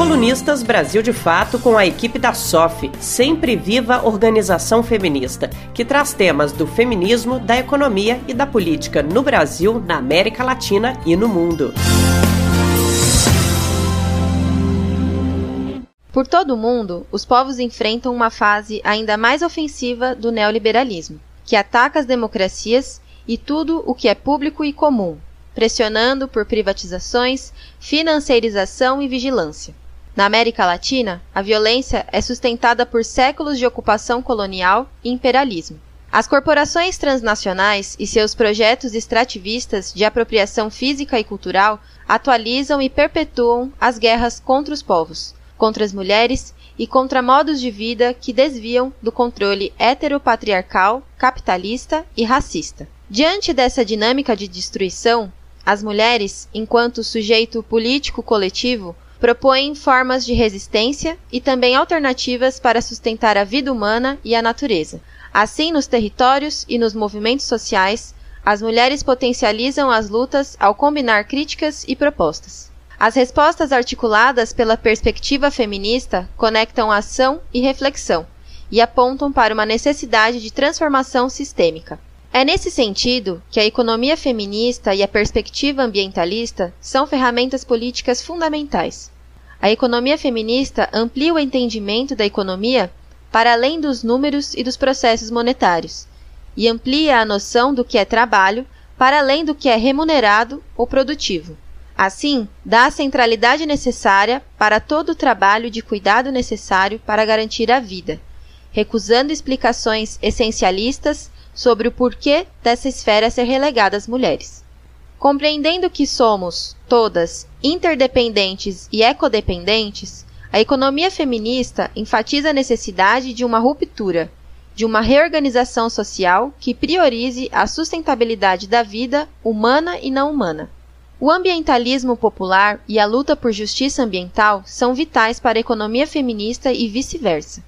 Colunistas Brasil de Fato com a equipe da SOF, Sempre Viva Organização Feminista, que traz temas do feminismo, da economia e da política no Brasil, na América Latina e no mundo. Por todo o mundo, os povos enfrentam uma fase ainda mais ofensiva do neoliberalismo, que ataca as democracias e tudo o que é público e comum, pressionando por privatizações, financiarização e vigilância. Na América Latina, a violência é sustentada por séculos de ocupação colonial e imperialismo. As corporações transnacionais e seus projetos extrativistas de apropriação física e cultural atualizam e perpetuam as guerras contra os povos, contra as mulheres e contra modos de vida que desviam do controle heteropatriarcal, capitalista e racista. Diante dessa dinâmica de destruição, as mulheres, enquanto sujeito político coletivo, propõem formas de resistência e também alternativas para sustentar a vida humana e a natureza. Assim, nos territórios e nos movimentos sociais, as mulheres potencializam as lutas ao combinar críticas e propostas. As respostas articuladas pela perspectiva feminista conectam ação e reflexão e apontam para uma necessidade de transformação sistêmica. É nesse sentido que a economia feminista e a perspectiva ambientalista são ferramentas políticas fundamentais. A economia feminista amplia o entendimento da economia para além dos números e dos processos monetários, e amplia a noção do que é trabalho para além do que é remunerado ou produtivo. Assim, dá a centralidade necessária para todo o trabalho de cuidado necessário para garantir a vida, recusando explicações essencialistas sobre o porquê dessa esfera ser relegada às mulheres. Compreendendo que somos, todas, interdependentes e ecodependentes, a economia feminista enfatiza a necessidade de uma ruptura, de uma reorganização social que priorize a sustentabilidade da vida humana e não humana. O ambientalismo popular e a luta por justiça ambiental são vitais para a economia feminista e vice-versa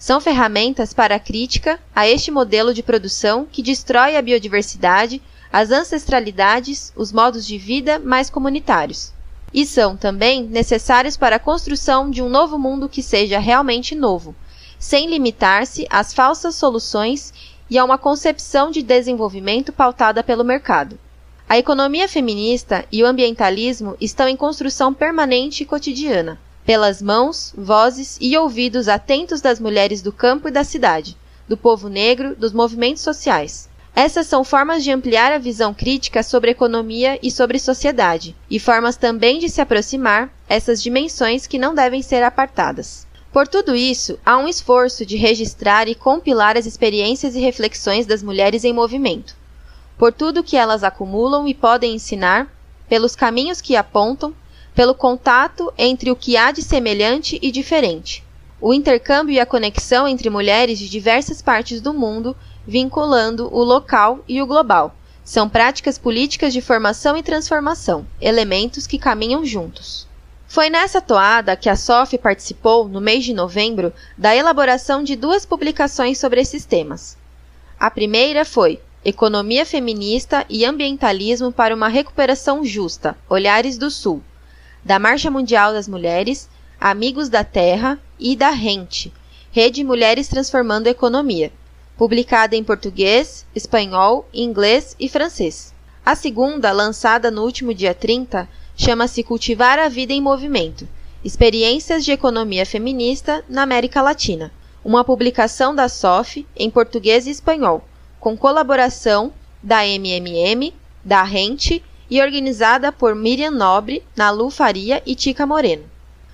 são ferramentas para a crítica a este modelo de produção que destrói a biodiversidade, as ancestralidades, os modos de vida mais comunitários. E são também necessários para a construção de um novo mundo que seja realmente novo, sem limitar-se às falsas soluções e a uma concepção de desenvolvimento pautada pelo mercado. A economia feminista e o ambientalismo estão em construção permanente e cotidiana pelas mãos, vozes e ouvidos atentos das mulheres do campo e da cidade, do povo negro, dos movimentos sociais. Essas são formas de ampliar a visão crítica sobre economia e sobre sociedade, e formas também de se aproximar essas dimensões que não devem ser apartadas. Por tudo isso, há um esforço de registrar e compilar as experiências e reflexões das mulheres em movimento. Por tudo que elas acumulam e podem ensinar, pelos caminhos que apontam, pelo contato entre o que há de semelhante e diferente, o intercâmbio e a conexão entre mulheres de diversas partes do mundo, vinculando o local e o global. São práticas políticas de formação e transformação, elementos que caminham juntos. Foi nessa toada que a SOF participou, no mês de novembro, da elaboração de duas publicações sobre esses temas. A primeira foi Economia Feminista e Ambientalismo para uma Recuperação Justa Olhares do Sul, da Marcha Mundial das Mulheres, Amigos da Terra e da Rente, Rede Mulheres Transformando a Economia, publicada em português, espanhol, inglês e francês. A segunda, lançada no último dia 30, chama-se Cultivar a Vida em Movimento Experiências de Economia Feminista na América Latina, uma publicação da SOF em português e espanhol, com colaboração da MMM, da Rente e organizada por Miriam Nobre, Nalu Faria e Tica Moreno.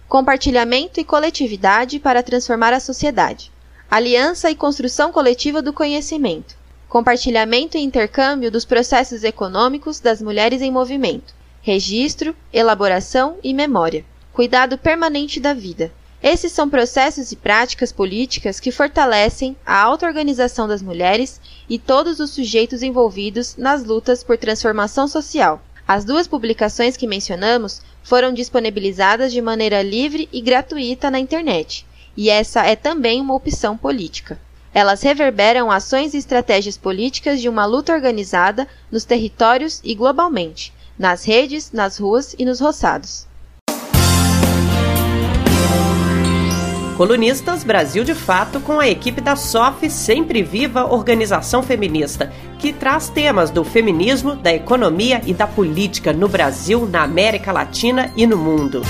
Compartilhamento e coletividade para transformar a sociedade. Aliança e construção coletiva do conhecimento. Compartilhamento e intercâmbio dos processos econômicos das mulheres em movimento. Registro, elaboração e memória. Cuidado permanente da vida. Esses são processos e práticas políticas que fortalecem a auto-organização das mulheres e todos os sujeitos envolvidos nas lutas por transformação social. As duas publicações que mencionamos foram disponibilizadas de maneira livre e gratuita na internet, e essa é também uma opção política. Elas reverberam ações e estratégias políticas de uma luta organizada nos territórios e globalmente, nas redes, nas ruas e nos roçados. Colunistas Brasil de Fato com a equipe da SOF Sempre Viva Organização Feminista, que traz temas do feminismo, da economia e da política no Brasil, na América Latina e no mundo.